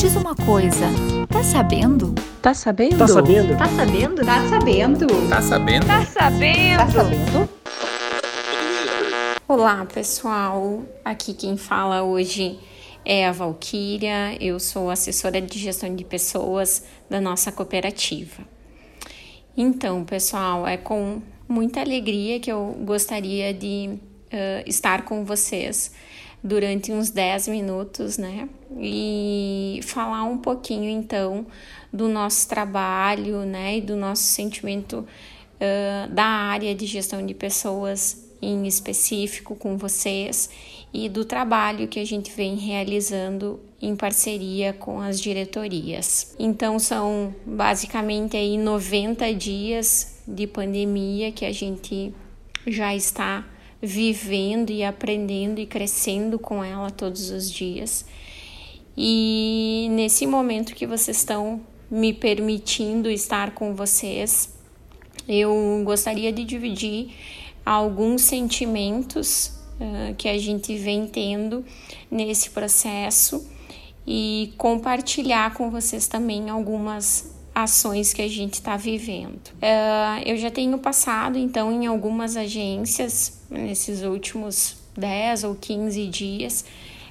diz uma coisa, tá sabendo? Tá sabendo? Tá sabendo? Tá sabendo? Tá sabendo? Tá sabendo? Tá sabendo? Tá sabendo? Olá, pessoal. Aqui quem fala hoje é a Valquíria. Eu sou assessora de gestão de pessoas da nossa cooperativa. Então, pessoal, é com muita alegria que eu gostaria de uh, estar com vocês durante uns 10 minutos, né? E falar um pouquinho então do nosso trabalho, né? E do nosso sentimento uh, da área de gestão de pessoas em específico com vocês e do trabalho que a gente vem realizando em parceria com as diretorias. Então são basicamente aí 90 dias de pandemia que a gente já está vivendo e aprendendo e crescendo com ela todos os dias. E nesse momento que vocês estão me permitindo estar com vocês, eu gostaria de dividir alguns sentimentos uh, que a gente vem tendo nesse processo e compartilhar com vocês também algumas ações que a gente está vivendo. Uh, eu já tenho passado então em algumas agências nesses últimos 10 ou 15 dias,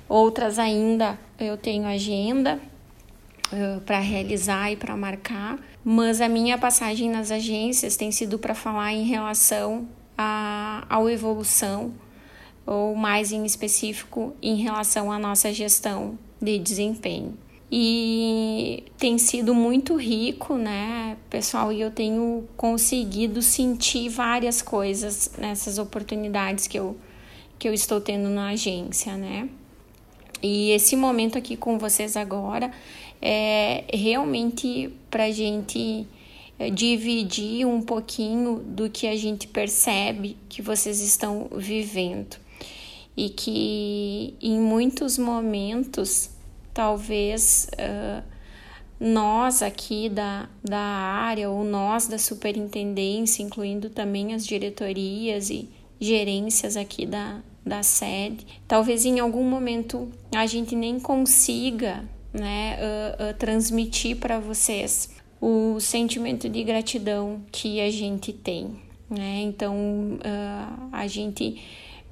outras ainda eu tenho agenda uh, para realizar e para marcar, mas a minha passagem nas agências tem sido para falar em relação a, a evolução ou mais em específico em relação à nossa gestão de desempenho e tem sido muito rico, né, pessoal? E eu tenho conseguido sentir várias coisas nessas oportunidades que eu, que eu estou tendo na agência, né? E esse momento aqui com vocês agora é realmente para gente é, dividir um pouquinho do que a gente percebe que vocês estão vivendo e que em muitos momentos talvez uh, nós aqui da, da área ou nós da superintendência, incluindo também as diretorias e gerências aqui da, da sede, talvez em algum momento a gente nem consiga né, uh, uh, transmitir para vocês o sentimento de gratidão que a gente tem. Né? Então, a gente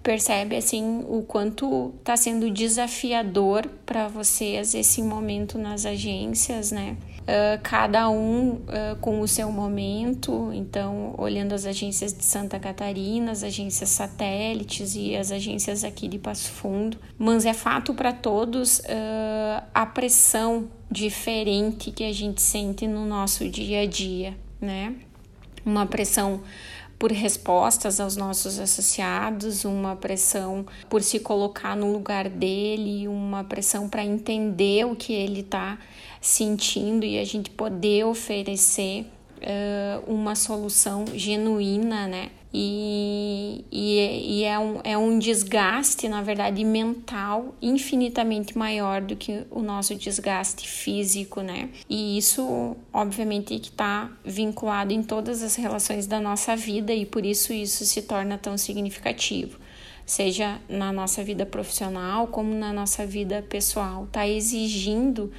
percebe assim o quanto está sendo desafiador para vocês esse momento nas agências, né? Uh, cada um uh, com o seu momento, então olhando as agências de Santa Catarina, as agências satélites e as agências aqui de Passo Fundo, mas é fato para todos uh, a pressão diferente que a gente sente no nosso dia a dia, né? Uma pressão por respostas aos nossos associados, uma pressão por se colocar no lugar dele, uma pressão para entender o que ele está sentindo e a gente poder oferecer uh, uma solução genuína, né? E, e, e, é, um, é um desgaste, na verdade, mental infinitamente maior do que o nosso desgaste físico, né? E isso, obviamente, que está vinculado em todas as relações da nossa vida e por isso isso se torna tão significativo seja na nossa vida profissional como na nossa vida pessoal, está exigindo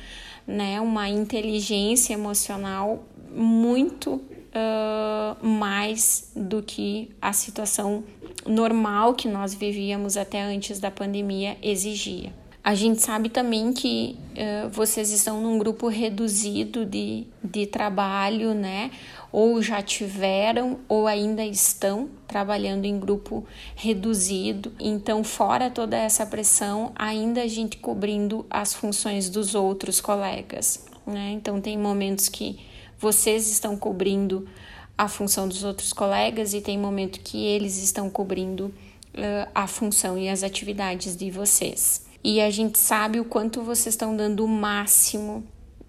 né, uma inteligência emocional muito uh, mais do que a situação normal que nós vivíamos até antes da pandemia exigia. A gente sabe também que uh, vocês estão num grupo reduzido de, de trabalho, né? Ou já tiveram ou ainda estão trabalhando em grupo reduzido. Então, fora toda essa pressão, ainda a gente cobrindo as funções dos outros colegas, né? Então, tem momentos que vocês estão cobrindo a função dos outros colegas e tem momento que eles estão cobrindo uh, a função e as atividades de vocês. E a gente sabe o quanto vocês estão dando o máximo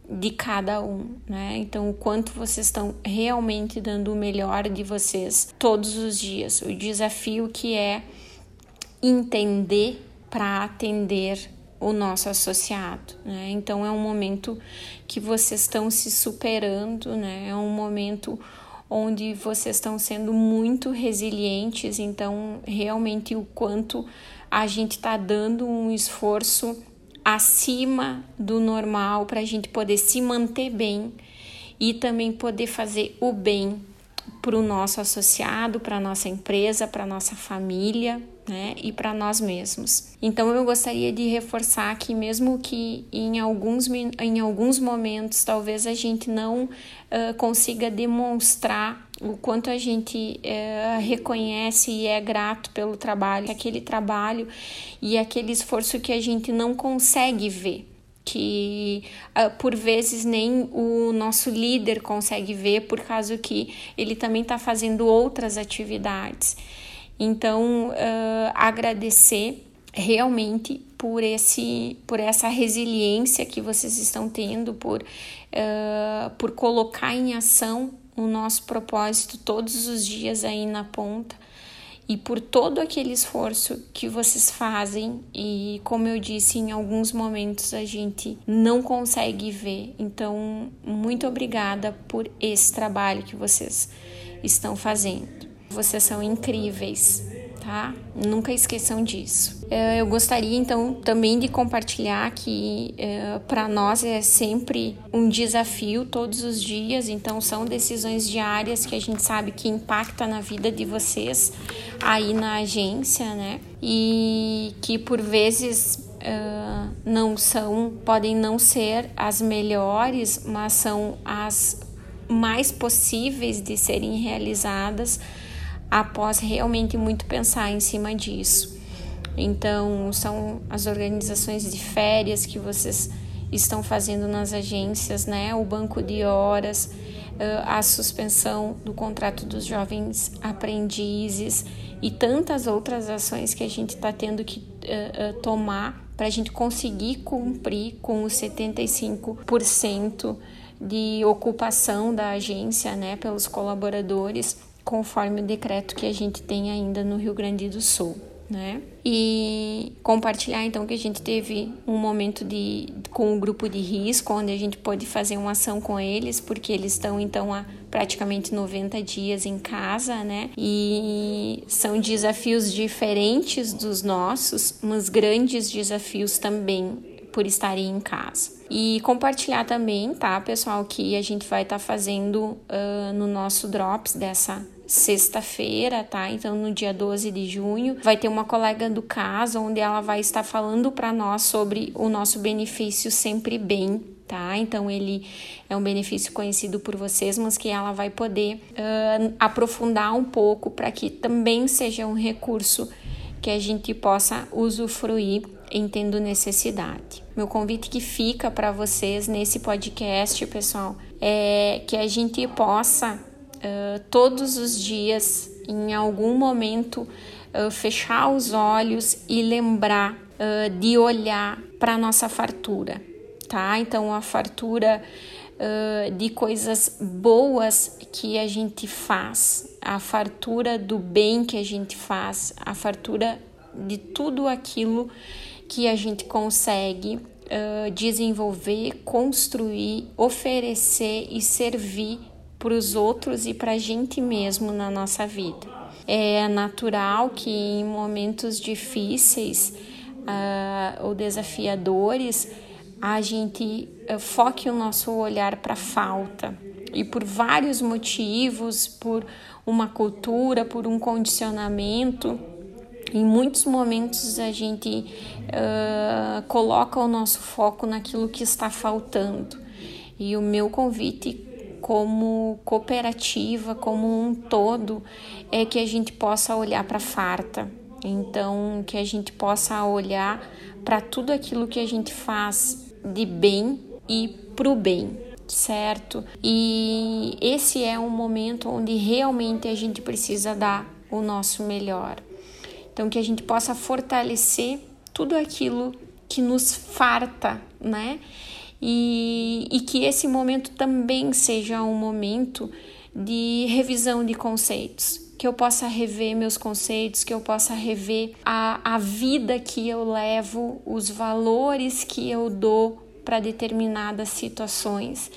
de cada um, né? Então, o quanto vocês estão realmente dando o melhor de vocês todos os dias. O desafio que é entender para atender o nosso associado, né? Então é um momento que vocês estão se superando, né? É um momento onde vocês estão sendo muito resilientes, então realmente o quanto a gente está dando um esforço acima do normal para a gente poder se manter bem e também poder fazer o bem para o nosso associado, para nossa empresa, para nossa família, né, e para nós mesmos. Então eu gostaria de reforçar que mesmo que em alguns, em alguns momentos talvez a gente não uh, consiga demonstrar o quanto a gente reconhece e é grato pelo trabalho, aquele trabalho e aquele esforço que a gente não consegue ver que uh, por vezes nem o nosso líder consegue ver por causa que ele também está fazendo outras atividades. Então, uh, agradecer realmente por esse por essa resiliência que vocês estão tendo por uh, por colocar em ação o nosso propósito todos os dias aí na ponta e por todo aquele esforço que vocês fazem e como eu disse em alguns momentos a gente não consegue ver. Então, muito obrigada por esse trabalho que vocês estão fazendo. Vocês são incríveis tá? Nunca esqueçam disso. É, eu gostaria então também de compartilhar que é, para nós é sempre um desafio todos os dias, então são decisões diárias que a gente sabe que impacta na vida de vocês aí na agência, né? E que por vezes Uh, não são, podem não ser as melhores, mas são as mais possíveis de serem realizadas após realmente muito pensar em cima disso. Então, são as organizações de férias que vocês estão fazendo nas agências, né? O banco de horas, a suspensão do contrato dos jovens aprendizes e tantas outras ações que a gente está tendo que uh, uh, tomar para a gente conseguir cumprir com os 75% de ocupação da agência, né, pelos colaboradores conforme o decreto que a gente tem ainda no Rio Grande do Sul. Né? E compartilhar então que a gente teve um momento de com o grupo de risco, onde a gente pôde fazer uma ação com eles, porque eles estão então há praticamente 90 dias em casa, né? E são desafios diferentes dos nossos, mas grandes desafios também por estarem em casa. E compartilhar também, tá, pessoal, que a gente vai estar tá fazendo uh, no nosso Drops dessa sexta-feira, tá? Então, no dia 12 de junho, vai ter uma colega do caso onde ela vai estar falando para nós sobre o nosso benefício Sempre Bem, tá? Então, ele é um benefício conhecido por vocês, mas que ela vai poder uh, aprofundar um pouco para que também seja um recurso que a gente possa usufruir em tendo necessidade. Meu convite que fica para vocês nesse podcast, pessoal, é que a gente possa uh, todos os dias, em algum momento, uh, fechar os olhos e lembrar uh, de olhar para nossa fartura, tá? Então, a fartura de coisas boas que a gente faz, a fartura do bem que a gente faz, a fartura de tudo aquilo que a gente consegue uh, desenvolver, construir, oferecer e servir para os outros e para a gente mesmo na nossa vida. É natural que em momentos difíceis uh, ou desafiadores a gente uh, foque o nosso olhar para a falta e por vários motivos, por uma cultura, por um condicionamento. Em muitos momentos a gente uh, coloca o nosso foco naquilo que está faltando. E o meu convite como cooperativa, como um todo, é que a gente possa olhar para a farta. Então, que a gente possa olhar para tudo aquilo que a gente faz de bem e para o bem, certo? E esse é um momento onde realmente a gente precisa dar o nosso melhor. Então, que a gente possa fortalecer tudo aquilo que nos farta, né? E, e que esse momento também seja um momento de revisão de conceitos, que eu possa rever meus conceitos, que eu possa rever a, a vida que eu levo, os valores que eu dou para determinadas situações,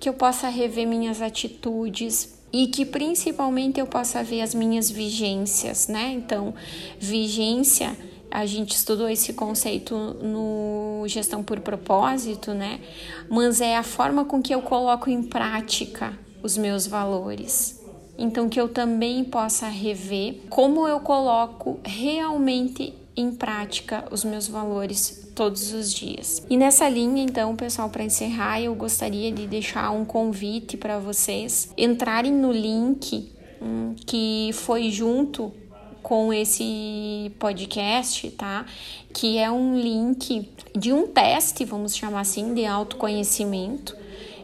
que eu possa rever minhas atitudes e que principalmente eu possa ver as minhas vigências, né? Então, vigência a gente estudou esse conceito no como gestão por propósito, né? Mas é a forma com que eu coloco em prática os meus valores. Então, que eu também possa rever como eu coloco realmente em prática os meus valores todos os dias. E nessa linha, então, pessoal, para encerrar, eu gostaria de deixar um convite para vocês entrarem no link hum, que foi junto com esse podcast, tá? Que é um link de um teste, vamos chamar assim, de autoconhecimento.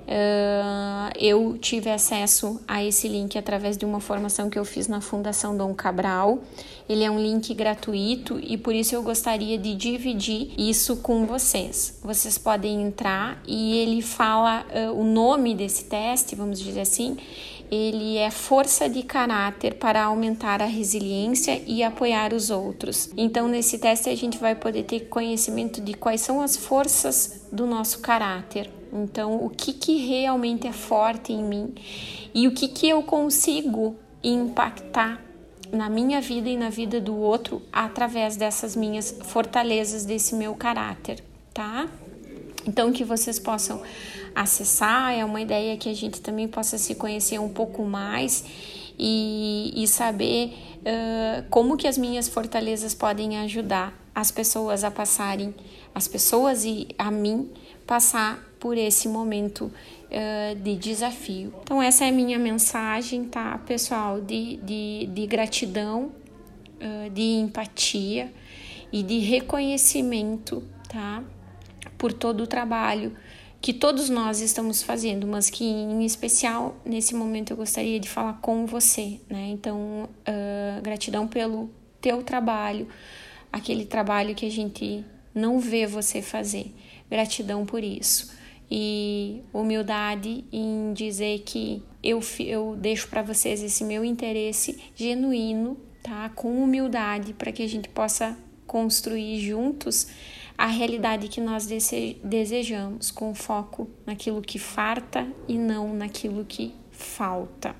Uh, eu tive acesso a esse link através de uma formação que eu fiz na Fundação Dom Cabral. Ele é um link gratuito e por isso eu gostaria de dividir isso com vocês. Vocês podem entrar e ele fala uh, o nome desse teste, vamos dizer assim, ele é força de caráter para aumentar a resiliência e apoiar os outros. Então, nesse teste, a gente vai poder ter conhecimento de quais são as forças do nosso caráter. Então, o que, que realmente é forte em mim e o que, que eu consigo impactar na minha vida e na vida do outro através dessas minhas fortalezas, desse meu caráter, tá? Então, que vocês possam acessar, é uma ideia que a gente também possa se conhecer um pouco mais e, e saber uh, como que as minhas fortalezas podem ajudar as pessoas a passarem, as pessoas e a mim passar por esse momento uh, de desafio. Então, essa é a minha mensagem, tá, pessoal, de, de, de gratidão, uh, de empatia e de reconhecimento, tá, por todo o trabalho que todos nós estamos fazendo, mas que em especial nesse momento eu gostaria de falar com você, né? Então, uh, gratidão pelo teu trabalho, aquele trabalho que a gente não vê você fazer. Gratidão por isso. E humildade em dizer que eu, eu deixo para vocês esse meu interesse genuíno, tá? Com humildade, para que a gente possa construir juntos a realidade que nós desejamos, com foco naquilo que farta e não naquilo que falta.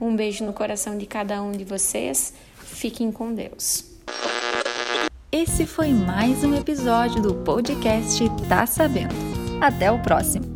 Um beijo no coração de cada um de vocês. Fiquem com Deus. Esse foi mais um episódio do podcast Tá Sabendo. Até o próximo!